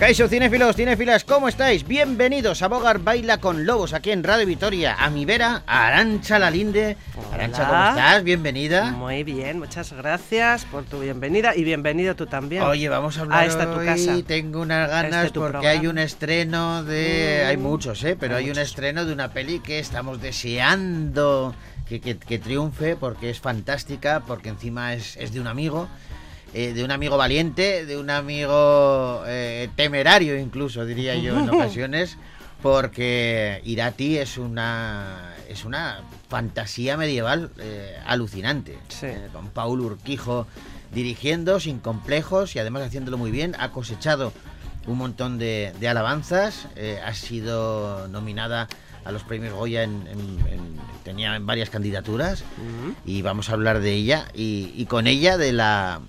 Caixo, cinéfilos, cinéfilas, ¿cómo estáis? Bienvenidos a Bogar Baila con Lobos aquí en Radio Vitoria. A mi vera, a Arancha Lalinde. Arancha, ¿cómo estás? Bienvenida. Muy bien, muchas gracias por tu bienvenida y bienvenido tú también. Oye, vamos a hablar A esta tu hoy. casa. Tengo unas ganas Este porque programa. hay un estreno de... Mm. Hay muchos, ¿eh? Pero Hay hay un estreno de una peli que estamos deseando que, que- que triunfe porque es fantástica, porque encima es, es de un amigo. Eh, de un amigo valiente, de un amigo eh, temerario incluso, diría yo, en ocasiones, porque Irati es una es una fantasía medieval eh, alucinante. Sí. Con Paul Urquijo dirigiendo sin complejos y además haciéndolo muy bien. Ha cosechado un montón de, de alabanzas. ha sido nominada a los premios Goya en, en- en- tenía en varias candidaturas y vamos a hablar de ella y, y con ella de la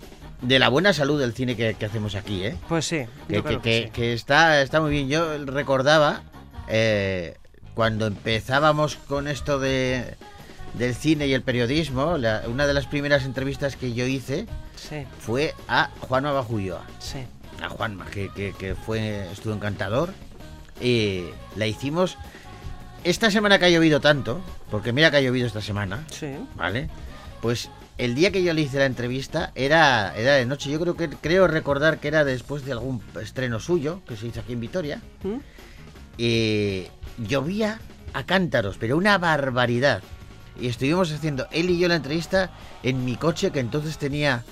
de la buena salud del cine que, que hacemos aquí, ¿eh? Pues sí, que, que- que- que sí. que está, está muy bien. Yo recordaba eh, cuando empezábamos con esto de, del cine y el periodismo, la- una de las primeras entrevistas que yo hice Sí, fue a Juanma Bajulloa. sí. A Juanma, que, que- que fue, estuvo encantador. Y la hicimos esta semana que ha llovido tanto, porque mira que ha llovido esta semana, Sí. ¿vale? Pues el día que yo le hice la entrevista era, era de noche. Yo creo que creo recordar que era después de algún estreno suyo que se hizo aquí en Vitoria. ¿Mm? Eh, llovía a cántaros, pero una barbaridad. Y estuvimos haciendo él y yo la entrevista en mi coche que entonces tenía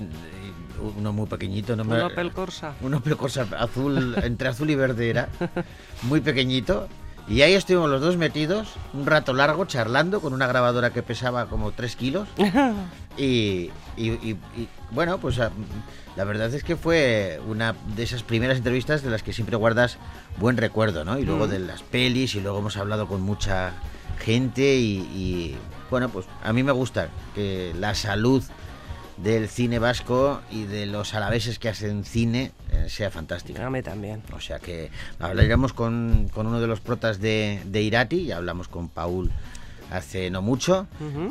eh, uno muy pequeñito, no me- Un Opel Corsa. un Opel Corsa azul, entre azul y verde era, muy pequeño. Y ahí estuvimos los dos metidos, un rato largo, charlando con una grabadora que pesaba como 3 kilos. Y, y- y- y, bueno, pues ah, la verdad es que fue una de esas primeras entrevistas de las que siempre guardas buen recuerdo, ¿no? Y luego Mm. de las pelis, y luego hemos hablado con mucha gente y, y, bueno, pues a mí me gusta que la salud del cine vasco y de los alaveses que hacen cine eh, sea fantástica. A mí también. O sea que hablaremos con, con uno de los protas de, de Irati, ya hablamos con Paul hace no mucho.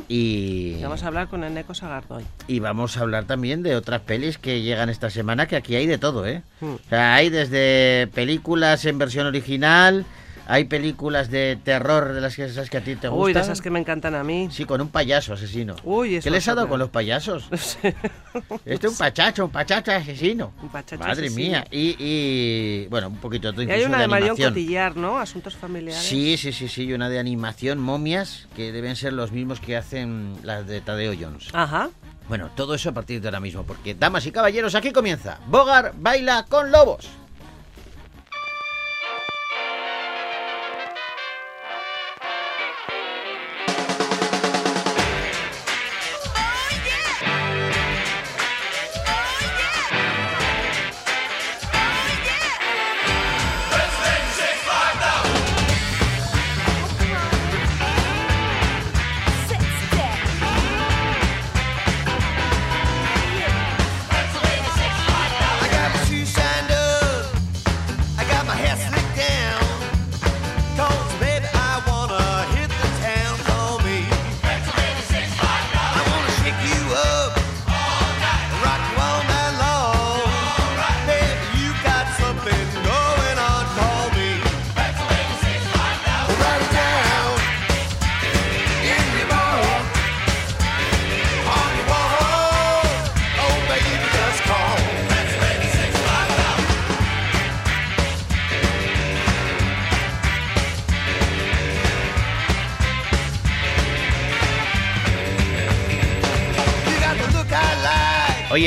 Y, Y Vamos a hablar con Eneco Sagardoy. y vamos a hablar también de otras pelis que llegan esta semana, que aquí hay de todo, ¿eh? Mm. O sea, hay desde películas en versión original, hay películas de terror de las que sabes que a ti te gustan. Uy, de esas que me encantan a mí. Sí, con un payaso asesino. Uy, eso ¿Qué les es ha dado con los payasos? Este es un pachacho, un pachacho asesino. Un pachacho Madre asesino. mía. Y, y, bueno, un poquito de Y hay una de de Marion. Cotillar, ¿no? Asuntos familiares. Sí, sí, sí, sí, y una de animación, momias, que deben ser los mismos que hacen las de Tadeo Jones. Ajá. Bueno, todo eso a partir de ahora mismo, porque, damas y caballeros, aquí comienza. Bogar baila con lobos.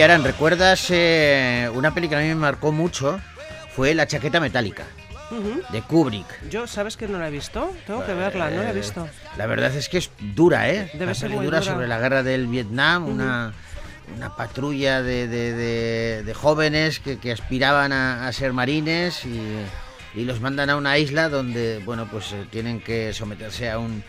Oye, Aran, ¿recuerdas eh, una peli que a mí me marcó mucho? Fue La chaqueta metálica, Ujú. de Kubrick. Yo, ¿sabes que no la he visto? Tengo que verla, no la he Eh, visto. La verdad es que es dura, ¿eh? Debe Una ser muy dura dura. sobre la guerra del Vietnam, una, una patrulla de, de- de- de jóvenes que, que aspiraban a, a ser marines y, y los mandan a una isla donde, bueno, pues eh, tienen que someterse a un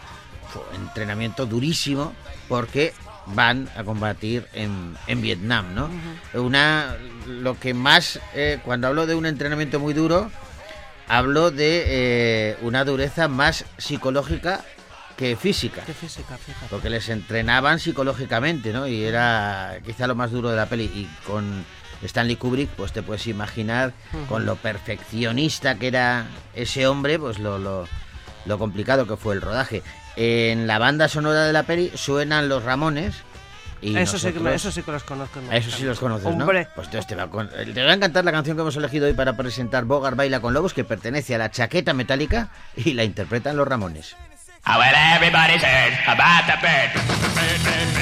entrenamiento durísimo porque van a combatir en, en Vietnam, ¿no? Una, lo que más, eh, cuando hablo de un entrenamiento muy duro, hablo de eh, una dureza más psicológica que física. Qué física, fíjate. Porque les entrenaban psicológicamente, ¿no? Y era quizá lo más duro de la peli. Y con Stanley Kubrick, pues te puedes imaginar con lo perfeccionista que era ese hombre, pues lo, lo, lo complicado que fue el rodaje. En la banda sonora de la peli suenan los Ramones. Y Eso sí, que, eso sí que los conozco. eso sí los conoces, Hombre, ¿no? Pues entonces te va, con- te va a encantar la canción que hemos elegido hoy para presentar Bogart Baila con Lobos, que pertenece a la chaqueta metálica y la interpretan los Ramones. Ah, about the bird.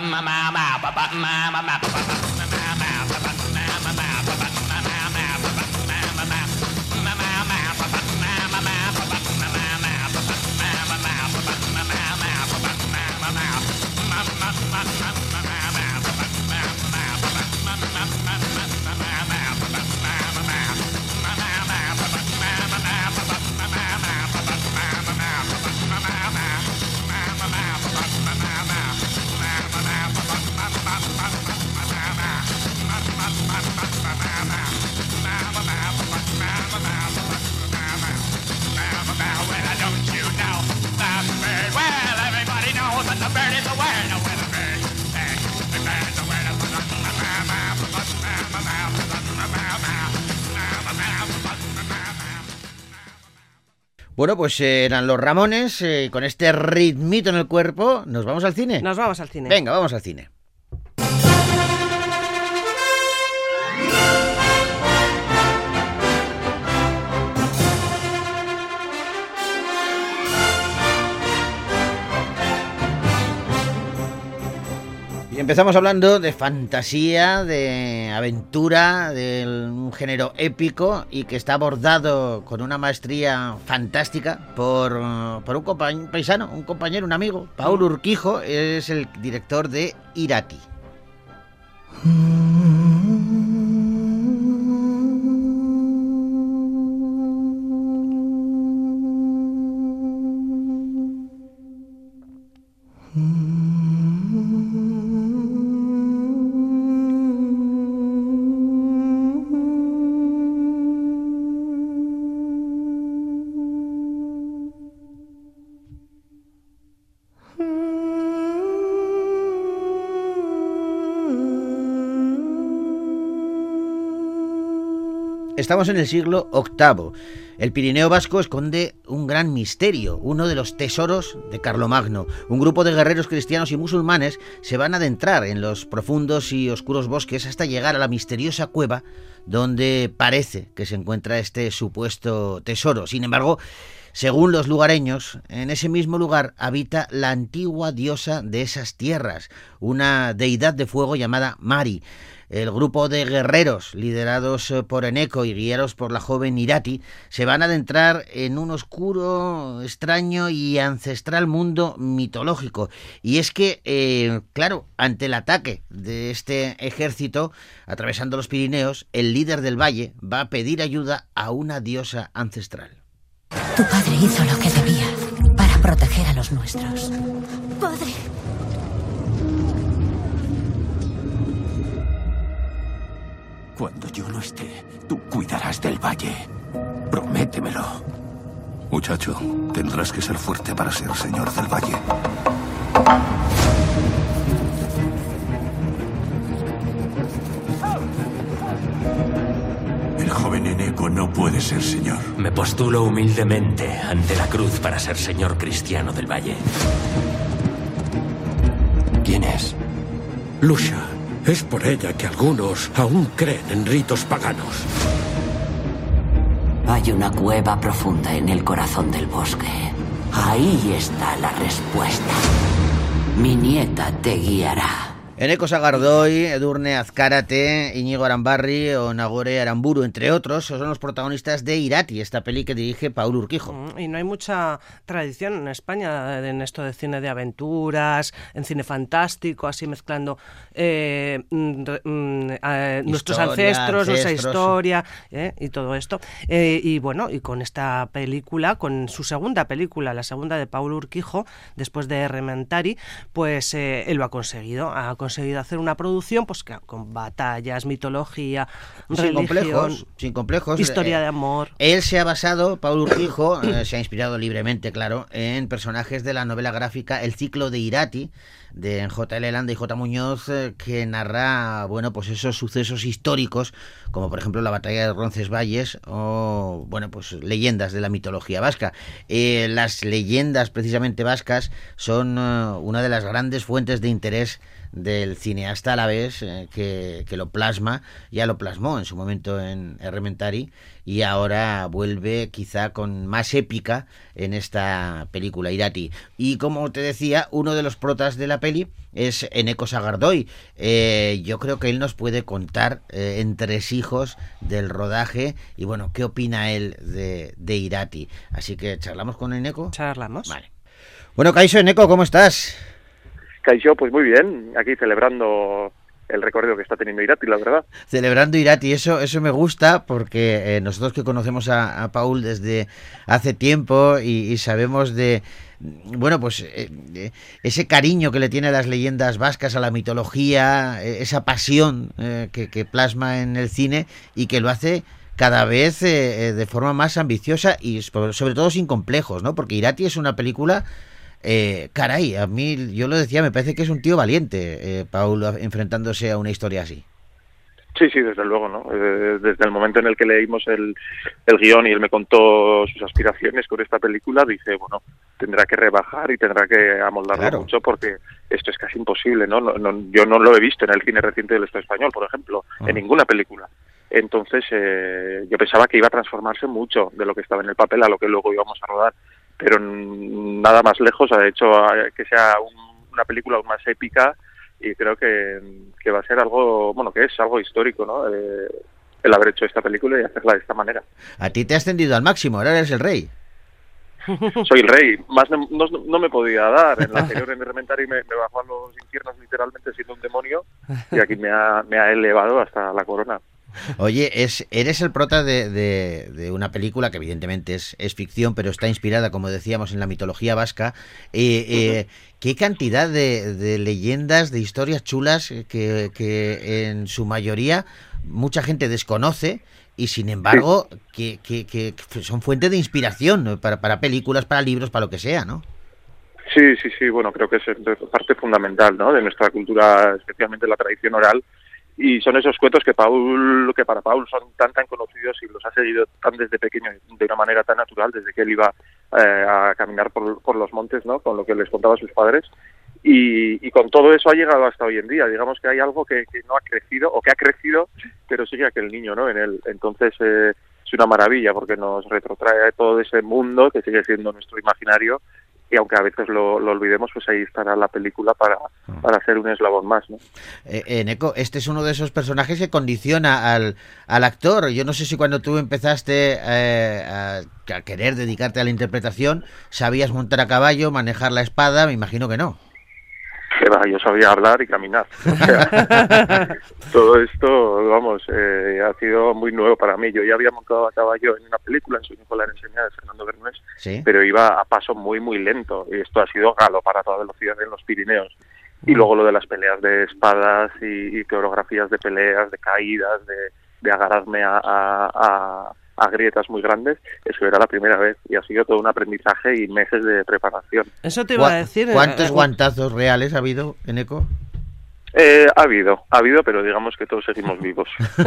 Mama, mama, mama. Bueno, pues eh, eran los Ramones, eh, con este ritmito en el cuerpo, ¿nos vamos al cine? nos vamos al cine. Venga, vamos al cine. Y empezamos hablando de fantasía, de aventura, de un género épico y que está abordado con una maestría fantástica por, por un paisano, un compañero, un amigo. Paul Urquijo es el director de Irati. Estamos en el siglo VIII. El Pirineo vasco esconde un gran misterio, uno de los tesoros de Carlomagno. Un grupo de guerreros cristianos y musulmanes se van a adentrar en los profundos y oscuros bosques hasta llegar a la misteriosa cueva donde parece que se encuentra este supuesto tesoro. Sin embargo, según los lugareños, en ese mismo lugar habita la antigua diosa de esas tierras, una deidad de fuego llamada Mari. El grupo de guerreros, liderados eh, por Eneco y guiados por la joven Irati, se van a adentrar en un oscuro, extraño y ancestral mundo mitológico. Y es que, eh, claro, ante el ataque de este ejército, atravesando los Pirineos, el líder del valle va a pedir ayuda a una diosa ancestral. Tu padre hizo lo que debía para proteger a los nuestros. Padre, Cuando yo no esté, tú cuidarás del valle. Prométemelo. Muchacho, tendrás que ser fuerte para ser señor del valle. El joven Eneco no puede ser señor. Me postulo humildemente ante la cruz para ser señor cristiano del valle. ¿Quién es? Lucia. Es por ella que algunos aún creen en ritos paganos. Hay una cueva profunda en el corazón del bosque. Ahí está la respuesta. Mi nieta te guiará. Eneko Sagardoy, Edurne Azcárate, Íñigo Arambarri o Nagore Aramburu, entre otros, son los protagonistas de Irati, esta peli que dirige Paul Urquijo. Mm, Y no hay mucha tradición en España en esto de cine de aventuras, en cine fantástico, así mezclando eh, mm, mm, eh, nuestros ancestros, nuestra historia eh, y todo esto. Eh, y bueno, y con esta película, con su segunda película, la segunda de Paul Urquijo, después de Rementari, pues eh, él lo ha conseguido. Ha conseguido hacer una producción pues que con batallas, mitología, Sin religión, complejos, sin complejos. historia Eh, de amor. Él se ha basado, Paul Urquijo, eh, se ha inspirado libremente, claro, en personajes de la novela gráfica El ciclo de Irati, de J.L. Landa y J. Muñoz, eh, que narra, bueno, pues esos sucesos históricos, como por ejemplo la batalla de Roncesvalles o, bueno, pues leyendas de la mitología vasca. Eh, las leyendas precisamente vascas son eh, una de las grandes fuentes de interés del cineasta a la vez eh, que, que lo plasma, ya lo plasmó en su momento en Errementari y ahora vuelve quizá con más épica en esta película Irati. Y como te decía, uno de los protas de la peli es Eneko Sagardoy. Eh, yo creo que él nos puede contar eh, entre hijos del rodaje y bueno, qué opina él de, de Irati. Así que charlamos con Eneko. Charlamos. Vale. Bueno, Kaiso Eneko, ¿cómo estás? Caixo, pues muy bien, aquí celebrando el recorrido que está teniendo Irati, la verdad. celebrando Irati. Eso, eso me gusta porque eh, nosotros que conocemos a, Paul desde hace tiempo y, y sabemos de, bueno, pues eh, eh, ese cariño que le tiene a las leyendas vascas, a la mitología, eh, esa pasión que, que plasma en el cine y que lo hace cada vez de forma más ambiciosa y sobre todo sin complejos, ¿no? Porque Irati es una película eh, caray, a mí, yo lo decía, me parece que es un tío valiente, eh, Paul, enfrentándose a una historia así. Sí, sí, desde luego, ¿no? Eh, desde el momento en el que leímos el, el guion y él me contó sus aspiraciones con esta película, dice, bueno, tendrá que rebajar y tendrá que amoldarlo Claro. mucho porque esto es casi imposible, ¿no? No, no- Yo no lo he visto en el cine reciente del Estado español, por ejemplo, en ninguna película. Entonces, eh, yo pensaba que iba a transformarse mucho de lo que estaba en el papel a lo que luego íbamos a rodar, pero nada más lejos, ha hecho que sea un- una película aún más épica y creo que, que va a ser algo, bueno, que es algo histórico, ¿no? Eh, el haber hecho esta película y hacerla de esta manera. A ti te has ascendido al máximo, ahora eres el rey. Soy el rey, más no, no, no me podía dar. En la anterior en Elementary me, me bajó a los infiernos literalmente siendo un demonio y aquí me ha, me ha elevado hasta la corona. Oye, es, eres el prota de, de- de una película que evidentemente es, es ficción, pero está inspirada, como decíamos, en la mitología vasca. Eh, eh, ¿Qué cantidad de, de leyendas, de historias chulas que, que en su mayoría mucha gente desconoce y sin embargo que, que- que son fuente de inspiración ¿no? para, para películas, para libros, para lo que sea, ¿no? Sí, sí, sí, bueno, creo que es parte fundamental ¿no? de nuestra cultura, especialmente la tradición oral. Y son esos cuentos que Paul, que para Paul son tan tan conocidos y los ha seguido tan desde pequeño de una manera tan natural, desde que él iba eh, a caminar por, los montes, ¿no? Con lo que les contaba sus padres. Y, y con todo eso ha llegado hasta hoy en día. Digamos que hay algo que, no ha crecido o que ha crecido, pero sigue aquel niño, ¿no? En él. Entonces eh, es una maravilla porque nos retrotrae todo ese mundo que sigue siendo nuestro imaginario y aunque a veces lo, lo olvidemos, pues ahí estará la película para, para ser un eslabón más, ¿no? Eh, eh, Neko, este es uno de esos personajes que condiciona al, al actor. Yo no sé si cuando tú empezaste eh, a, a querer dedicarte a la interpretación, sabías montar a caballo, manejar la espada, me imagino que no. Que va, yo sabía hablar y caminar. O sea, todo esto, vamos, eh, ha sido muy nuevo para mí. Yo ya había montado a caballo en una película, en Sueño con la enseñanza de Fernando Bernés, Sí. pero iba a paso muy, muy lento. Y esto ha sido galopar a toda velocidad en los Pirineos. Y luego lo de las peleas de espadas y, y coreografías de peleas, de caídas, de, de agarrarme a, a, a- a grietas muy grandes, eso era la primera vez. Y ha sido todo un aprendizaje y meses de preparación. Eso te iba a ¿Cuá- decir. eh, ¿Cuántos eh, guantazos reales ha habido en Eco? Eh, ha habido, ha habido, pero digamos que todos seguimos vivos.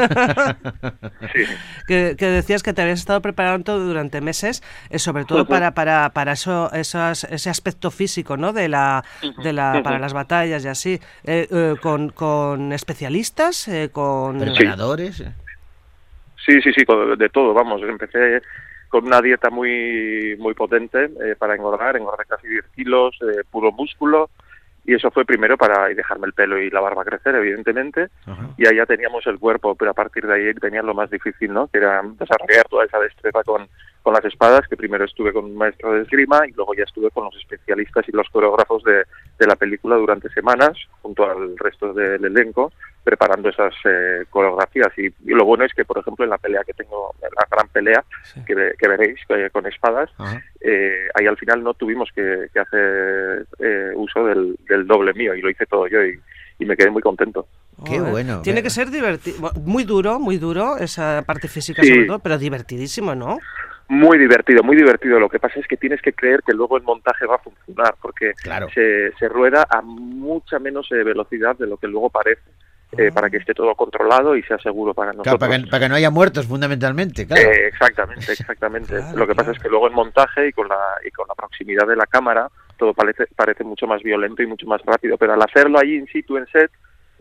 sí. que, que decías que te habías estado preparando durante meses, eh, sobre todo para, para, para eso, esas- ese aspecto físico, ¿no? De la, de la, para las batallas y así, Eh, eh, con, con especialistas, eh, con Preparadores. Sí, sí, sí, de todo, vamos. Empecé con una dieta muy muy potente eh, para engordar, engordé casi 10 kilos, eh, puro músculo, y eso fue primero para dejarme el pelo y la barba crecer, evidentemente, y ahí ya teníamos el cuerpo, pero a partir de ahí tenía lo más difícil, ¿no? Que era desarrollar toda esa destreza con, con las espadas, que primero estuve con un maestro de esgrima y luego ya estuve con los especialistas y los coreógrafos de, de la película durante semanas, junto al resto del elenco, preparando esas eh, coreografías. Y, y lo bueno es que, por ejemplo, en la pelea que tengo, en la gran pelea que, ve- que veréis eh, con espadas, eh, ahí al final no tuvimos que, que hacer eh, uso del, del doble mío y lo hice todo yo y, y me quedé muy contento. Qué bueno. Tiene que ser divertido, muy duro, muy duro, esa parte física Sí. sobre todo, pero divertidísimo, ¿no? Muy divertido, muy divertido. Lo que pasa es que tienes que creer que luego el montaje va a funcionar, porque Claro. se, se rueda a mucha menos eh, velocidad de lo que luego parece, eh, para que esté todo controlado y sea seguro para nosotros. Claro, para, que, para que no haya muertos, fundamentalmente, claro. Eh, exactamente, exactamente. Claro, Lo que pasa es que luego en montaje y con la y con la proximidad de la cámara todo parece parece mucho más violento y mucho más rápido, pero al hacerlo allí in situ en set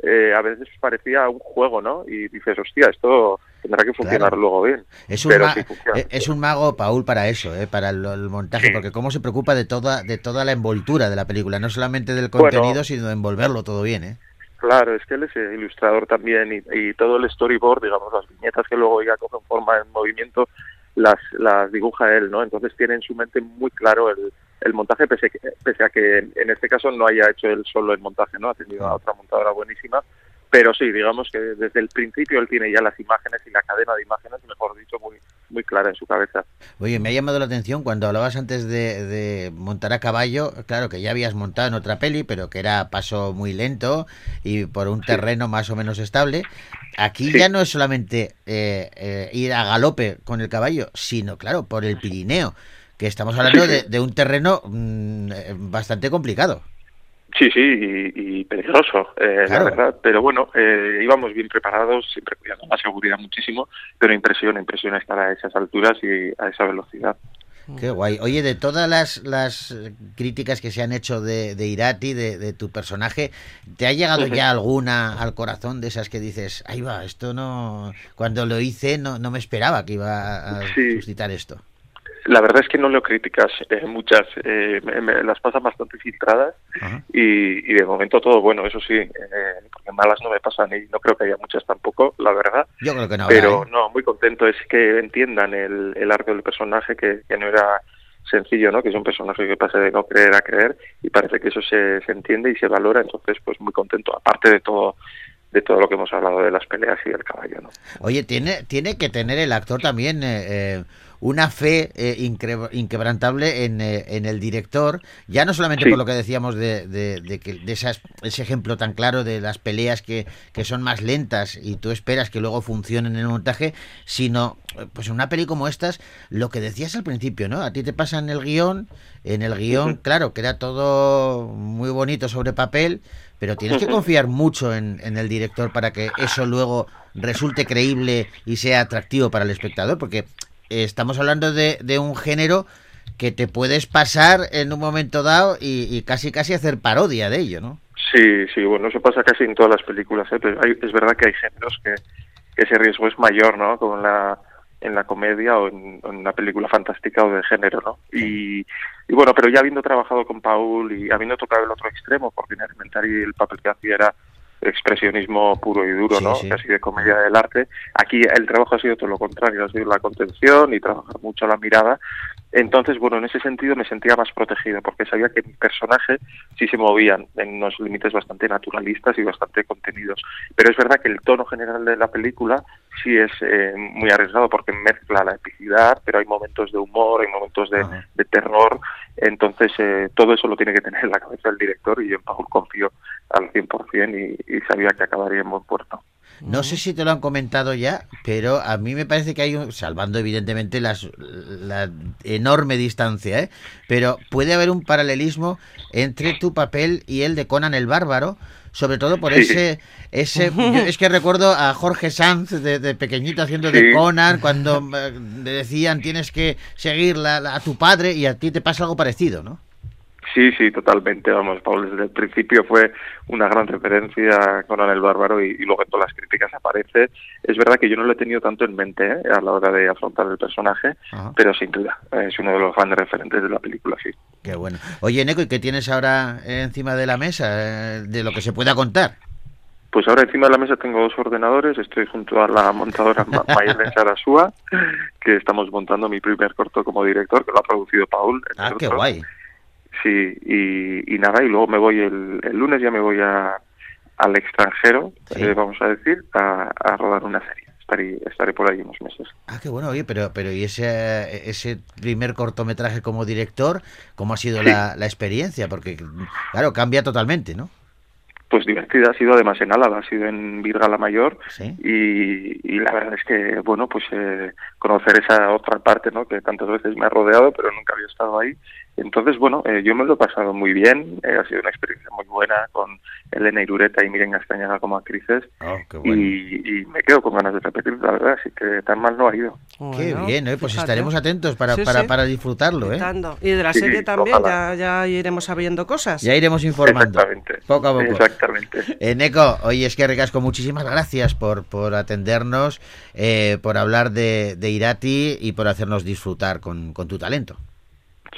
eh, a veces parecía un juego, ¿no? Y dices, hostia, esto tendrá que funcionar Claro. luego bien. Es un, pero sí eh, es un mago, Paul, para eso, eh, para el, el montaje, Sí. porque cómo se preocupa de toda, de toda la envoltura de la película, no solamente del Bueno. contenido, sino de envolverlo todo bien, ¿eh? Claro, es que él es ilustrador también y, y todo el storyboard, digamos, las viñetas que luego ya cogen forma en movimiento, las, las dibuja él, ¿no? Entonces tiene en su mente muy claro el, el montaje, pese, pese a que en este caso no haya hecho él solo el montaje, ¿no? Ha tenido a otra montadora buenísima, pero sí, digamos que desde el principio él tiene ya las imágenes y la cadena de imágenes, mejor dicho, muy, muy clara en su cabeza. Oye, me ha llamado la atención cuando hablabas antes de, de montar a caballo, claro que ya habías montado en otra peli, pero que era paso muy lento y por un terreno más o menos estable. Aquí Sí. ya no es solamente eh, eh, ir a galope con el caballo, sino, claro, por el Pirineo, que estamos hablando de, de un terreno mm, eh, bastante complicado. Sí, sí, y, y peligroso, eh, Claro. la verdad. Pero bueno, eh, íbamos bien preparados, siempre cuidando la seguridad muchísimo, pero impresiona, impresiona estar a esas alturas y a esa velocidad. Qué guay. Oye, de todas las, las críticas que se han hecho de, de Irati, de, de tu personaje, ¿te ha llegado ya alguna al corazón de esas que dices, ahí va, esto no... Cuando lo hice no, no me esperaba que iba a Sí. suscitar esto. La verdad es que no leo críticas, eh, muchas, eh, me- me las pasan bastante filtradas y, y de momento todo bueno, eso sí, eh, porque malas no me pasan y no creo que haya muchas tampoco, la verdad. Yo creo que no pero ¿eh? no, muy contento es que entiendan el, el arco del personaje, que, que no era sencillo, ¿no? Que es un personaje que pasa de no creer a creer y parece que eso se, se entiende y se valora, entonces pues muy contento, aparte de todo de todo lo que hemos hablado de las peleas y del caballo, ¿no? Oye, tiene, tiene que tener el actor también eh, eh, una fe eh, inquebrantable en, eh, en el director, ya no solamente Sí. por lo que decíamos de, de, de que, de esas, ese ejemplo tan claro de las peleas que, que son más lentas y tú esperas que luego funcionen en el montaje, sino eh, pues en una peli como estas, lo que decías al principio, ¿no? A ti te pasa en el guion, en el guion, claro, queda todo muy bonito sobre papel, pero tienes que confiar mucho en, en el director para que eso luego resulte creíble y sea atractivo para el espectador, porque estamos hablando de, de un género que te puedes pasar en un momento dado y, y casi casi hacer parodia de ello, ¿no? Sí, sí, bueno, eso pasa casi en todas las películas, ¿eh? pero hay- es verdad que hay géneros que, que ese riesgo es mayor, ¿no? Como en la, en la comedia o en, o en una película fantástica o de género, ¿no? Y, y bueno, pero ya habiendo trabajado con Paul y habiendo tocado el otro extremo, porque en Elementary el papel que hacía era expresionismo puro y duro, Sí, ¿no? sí. Casi de comedia del arte. Aquí el trabajo ha sido todo lo contrario, ha sido la contención y trabajar mucho la mirada. Entonces, bueno, en ese sentido me sentía más protegido porque sabía que mi personaje sí se movían en unos límites bastante naturalistas y bastante contenidos. Pero es verdad que el tono general de la película sí es eh, muy arriesgado porque mezcla la epicidad, pero hay momentos de humor, hay momentos de terror. Entonces, eh, todo eso lo tiene que tener en la cabeza el director y yo en Paul confío al 100% y, y sabía que acabaría en buen puerto. No sé si te lo han comentado ya, pero a mí me parece que hay, un, salvando evidentemente las, la enorme distancia, ¿eh? pero puede haber un paralelismo entre tu papel y el de Conan el Bárbaro, sobre todo por Sí. ese ese yo es que recuerdo a Jorge Sanz de, de pequeñito haciendo de. Conan cuando eh, le decían tienes que seguir la- la- a tu padre y a ti te pasa algo parecido, ¿no? Sí, sí, totalmente. Vamos, Paul desde el principio fue una gran referencia a Conan el Bárbaro y, y luego en todas las críticas aparece. Es verdad que yo no lo he tenido tanto en mente ¿eh? a la hora de afrontar el personaje, Ajá. pero sin duda es uno de los grandes referentes de la película, sí. Qué bueno. Oye, Neko, ¿y qué tienes ahora encima de la mesa eh, de lo que se pueda contar? Pues ahora encima de la mesa tengo dos ordenadores, estoy junto a la montadora Ma- Mayelen Sarasúa, que estamos montando mi primer corto como director, que lo ha producido Paul. Ah, qué guay. Sí, y, y nada, y luego me voy el, el lunes, ya me voy a, al extranjero, Sí. eh, vamos a decir, a, a rodar una serie. Estaré, estaré por ahí unos meses. Ah, qué bueno, oye, pero, pero ¿y ese, ese primer cortometraje como director, cómo ha sido Sí. la, la experiencia? Porque, claro, cambia totalmente, ¿no? Pues divertida ha sido además en Álava, ha sido en Virga la Mayor Sí. y, y la verdad es que, bueno, pues eh, conocer esa otra parte, ¿no? Que tantas veces me ha rodeado, pero nunca había estado ahí. Entonces, bueno, eh, yo me lo he pasado muy bien, eh, ha sido una experiencia muy buena con Elena Irureta y Miren Castañeda como actrices Oh, qué bueno. y, y me quedo con ganas de repetir, la verdad, así que tan mal no ha ido. Qué Bueno, bien, ¿eh? pues fíjate. estaremos atentos para, Sí, para, sí. para disfrutarlo, ¿eh? Y de la Sí, serie también, ya, ya iremos sabiendo cosas. Ya iremos informando. Exactamente. Poco a poco. Exactamente. Eh, Neko, oye, es que Recasco, muchísimas gracias por, por atendernos, eh, por hablar de, de Irati y por hacernos disfrutar con, con tu talento.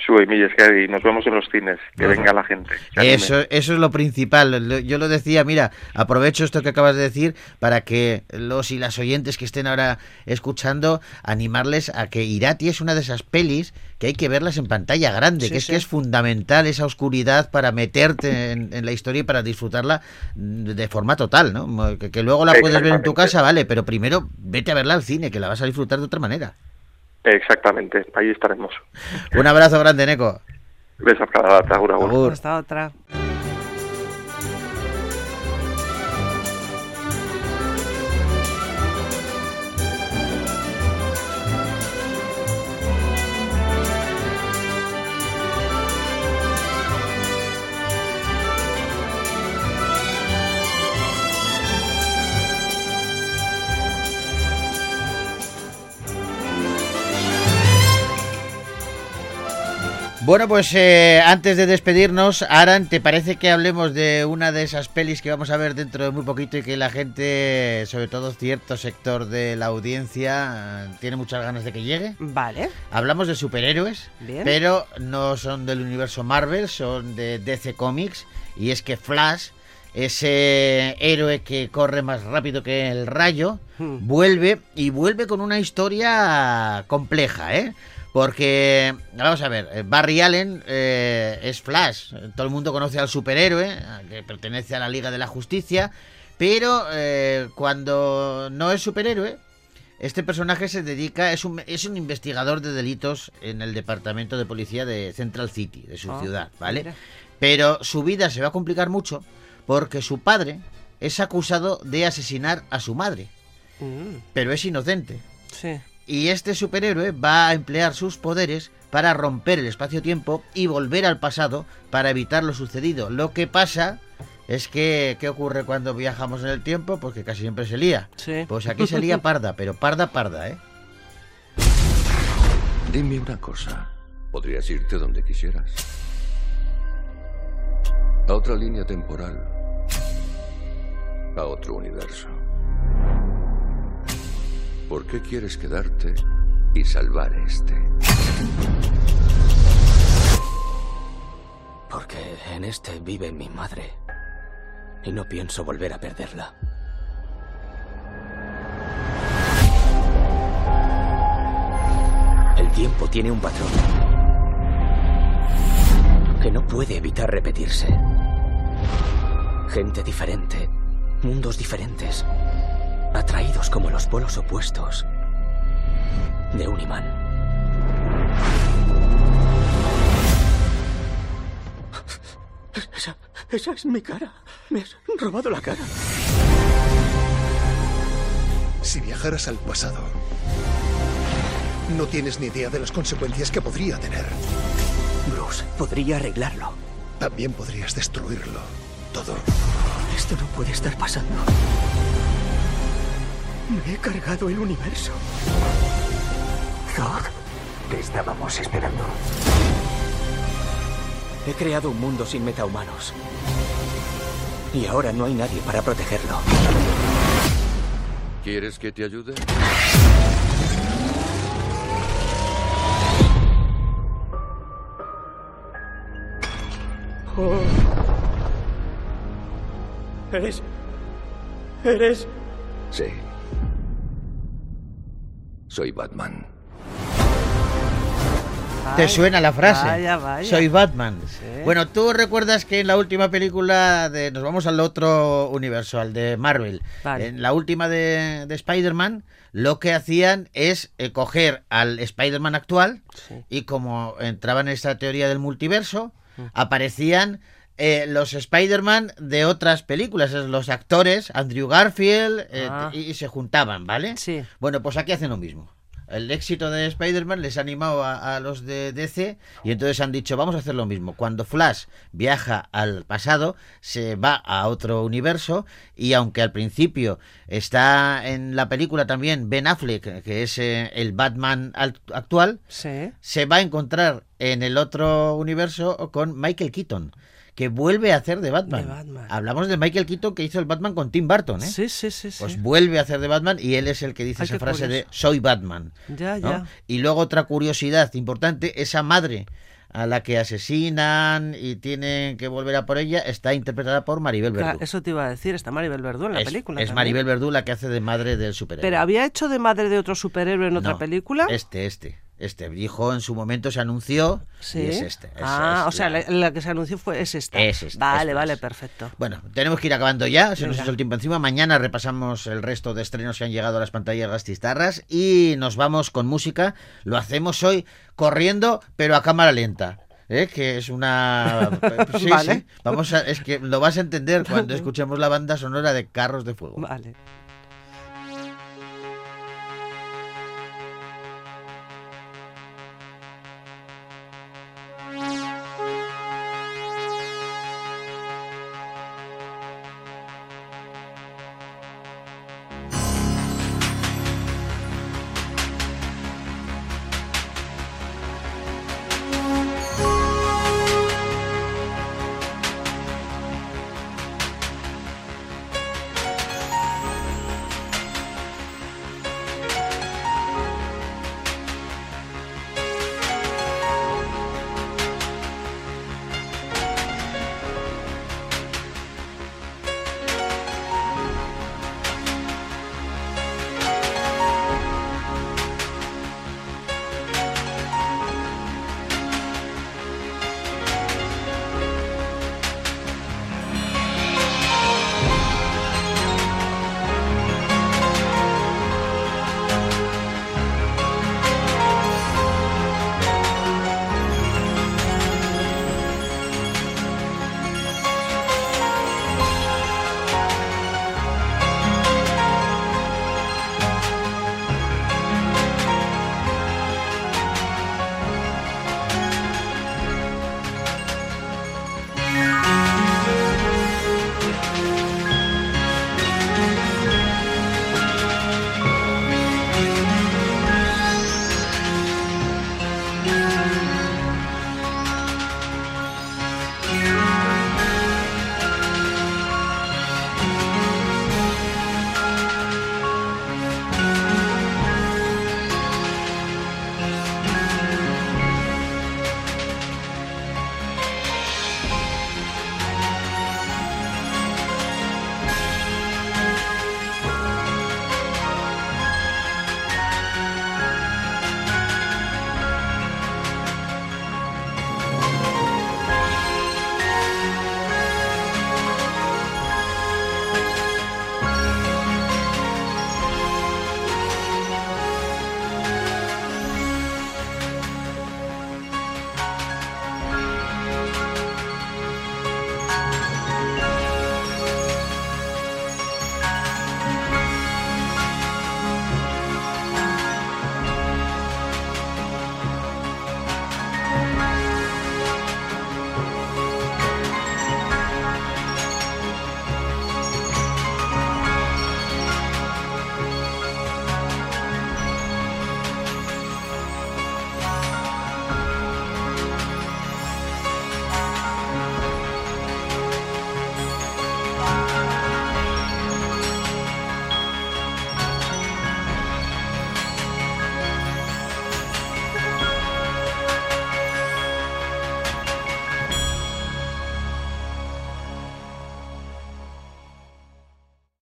Sue y Milles, que y nos vemos en los cines, que venga la gente. Eso, eso es lo principal. Yo lo decía, mira, aprovecho esto que acabas de decir para que los y las oyentes que estén ahora escuchando, animarles a que Irati es una de esas pelis que hay que verlas en pantalla grande, Sí, que es sí. que es fundamental esa oscuridad para meterte en, en la historia y para disfrutarla de forma total, ¿no? Que, que luego la puedes ver en tu casa, vale, pero primero vete a verla al cine, que la vas a disfrutar de otra manera. Exactamente, ahí estaremos. Un abrazo grande, Neko. Besos para la otra. Bueno, pues eh, antes de despedirnos, Aran, ¿te parece que hablemos de una de esas pelis que vamos a ver dentro de muy poquito y que la gente, sobre todo cierto sector de la audiencia, tiene muchas ganas de que llegue? Vale. Hablamos de superhéroes, Bien. pero no son del universo Marvel, son de DC Comics. Y es que Flash, ese héroe que corre más rápido que el rayo, Hmm. vuelve y vuelve con una historia compleja, ¿eh? Porque, vamos a ver, eh, Barry Allen eh, es Flash. Todo el mundo conoce al superhéroe, que pertenece a la Liga de la Justicia. Pero eh, cuando no es superhéroe, este personaje se dedica, es un, es un investigador de delitos en el departamento de policía de Central City, de su Ah, ciudad, ¿vale? mira. Pero su vida se va a complicar mucho porque su padre es acusado de asesinar a su madre, Mm, pero es inocente. sí. Y este superhéroe va a emplear sus poderes para romper el espacio-tiempo y volver al pasado para evitar lo sucedido. Lo que pasa es que, ¿qué ocurre cuando viajamos en el tiempo? Porque casi siempre se lía. Sí. Pues aquí se lía parda, pero parda, parda, ¿eh? Dime una cosa. Podrías irte donde quisieras. A otra línea temporal. A otro universo. ¿Por qué quieres quedarte y salvar este? Porque en este vive mi madre. Y no pienso volver a perderla. El tiempo tiene un patrón que no puede evitar repetirse. Gente diferente, mundos diferentes, atraídos como los polos opuestos de un imán. Esa, esa es mi cara. Me has robado la cara. Si viajaras al pasado, no tienes ni idea de las consecuencias que podría tener. Bruce, podría arreglarlo. También podrías destruirlo. Todo. Esto no puede estar pasando. Me he cargado el universo. Zod, te estábamos esperando. He creado un mundo sin metahumanos. Y ahora no hay nadie para protegerlo. ¿Quieres que te ayude? Oh. ¿Eres... ¿Eres... Sí. Soy Batman. ¿Te suena la frase? vaya, vaya. Soy Batman. Sí. Bueno, tú recuerdas que en la última película de. Nos vamos al otro universo, al de Marvel. Vale. En la última de, de Spider-Man, lo que hacían es eh, coger al Spider-Man actual Sí. y como entraban en esta teoría del multiverso, aparecían. Eh, los Spider-Man de otras películas, es los actores, Andrew Garfield, eh, Ah. y, y se juntaban, ¿vale? Sí. Bueno, pues aquí hacen lo mismo. El éxito de Spider-Man les ha animado a, a los de DC y entonces han dicho, vamos a hacer lo mismo. Cuando Flash viaja al pasado, se va a otro universo y aunque al principio está en la película también Ben Affleck, que es eh, el Batman al- actual, Sí. se va a encontrar en el otro universo con Michael Keaton, que vuelve a hacer de Batman. De Batman. Hablamos de Michael Keaton que hizo el Batman con Tim Burton, ¿eh? Sí, sí, sí, sí. Pues vuelve a hacer de Batman y él es el que dice Ay, esa frase de soy Batman. Ya, ¿no? ya. Y luego otra curiosidad importante, esa madre a la que asesinan y tienen que volver a por ella está interpretada por Maribel Claro, Verdú. eso te iba a decir, está Maribel Verdú en la es, película. es también. Maribel Verdú la que hace de madre del superhéroe. Pero había hecho de madre de otro superhéroe en otra película. Este, este. Este dijo en su momento se anunció Sí. y es este. es- ah, es o sea, la- que se anunció fue es esta. Es Vale, vale, es. perfecto. Bueno, tenemos que ir acabando ya, se nos Venga. echó el tiempo encima. Mañana repasamos el resto de estrenos que han llegado a las pantallas gastistarras y nos vamos con música. Lo hacemos hoy corriendo, pero a cámara lenta. ¿eh? Que es una. Sí, Vale. sí. Vamos a... Es que lo vas a entender cuando escuchemos la banda sonora de Carros de Fuego. Vale.